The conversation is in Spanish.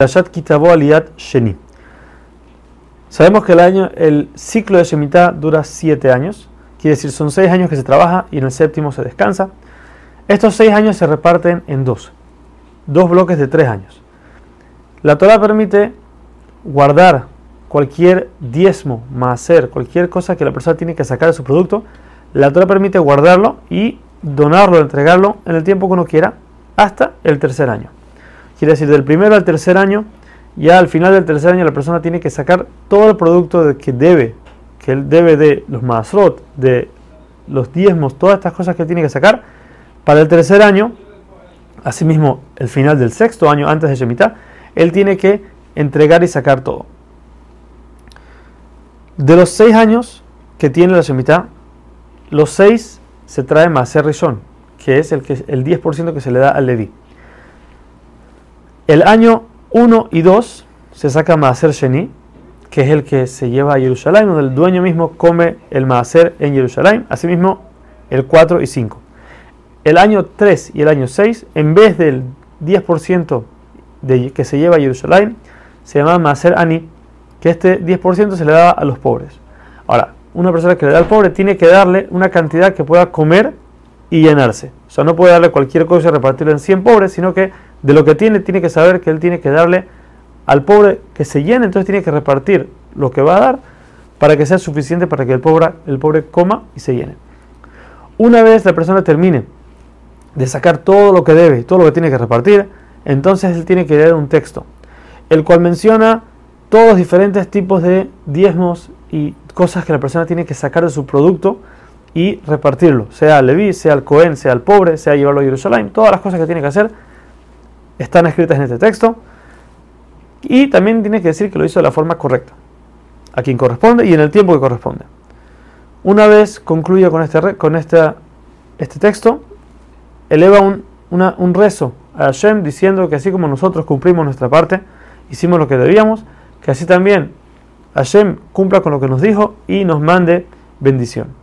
Aliyat Sheni. Sabemos que el año, el ciclo de Shemitah dura siete años, quiere decir son seis años que se trabaja y en el séptimo se descansa. Estos seis años se reparten en dos, dos bloques de tres años. La Torah permite guardar cualquier diezmo, hacer cualquier cosa que la persona tiene que sacar de su producto. La Torah permite guardarlo y donarlo, entregarlo en el tiempo que uno quiera hasta el tercer año. Quiere decir, del primero al tercer año, ya al final del tercer año la persona tiene que sacar todo el producto que debe, que él debe de los masrot, de los diezmos, todas estas cosas que él tiene que sacar. Para el tercer año, asimismo el final del sexto año antes de Shemitah, él tiene que entregar y sacar todo. De los seis años que tiene la Shemitah, los seis se trae Maser Rishon, que es el, que, el 10% que se le da al Levi. El año 1 y 2 se saca Maaser Sheni, que es el que se lleva a Jerusalén, donde el dueño mismo come el Maaser en Jerusalén. Asimismo, el 4 y 5. El año 3 y el año 6, en vez del 10% de, que se lleva a Jerusalén, se llama Maaser Ani, que este 10% se le da a los pobres. Ahora, una persona que le da al pobre tiene que darle una cantidad que pueda comer y llenarse. O sea, no puede darle cualquier cosa y repartirlo en 100 pobres, sino que de lo que tiene, tiene que saber que él tiene que darle al pobre que se llene, entonces tiene que repartir lo que va a dar para que sea suficiente para que el pobre, el pobre coma y se llene. Una vez la persona termine de sacar todo lo que debe, todo lo que tiene que repartir, entonces él tiene que leer un texto, el cual menciona todos los diferentes tipos de diezmos y cosas que la persona tiene que sacar de su producto y repartirlo, sea al Leví, sea al Cohen, sea al pobre, sea llevarlo a Jerusalén, todas las cosas que tiene que hacer están escritas en este texto. Y también tiene que decir que lo hizo de la forma correcta, a quien corresponde y en el tiempo que corresponde. Una vez concluya con este, con este, este texto, eleva un, un rezo a Hashem diciendo que así como nosotros cumplimos nuestra parte, hicimos lo que debíamos, que así también Hashem cumpla con lo que nos dijo y nos mande bendición.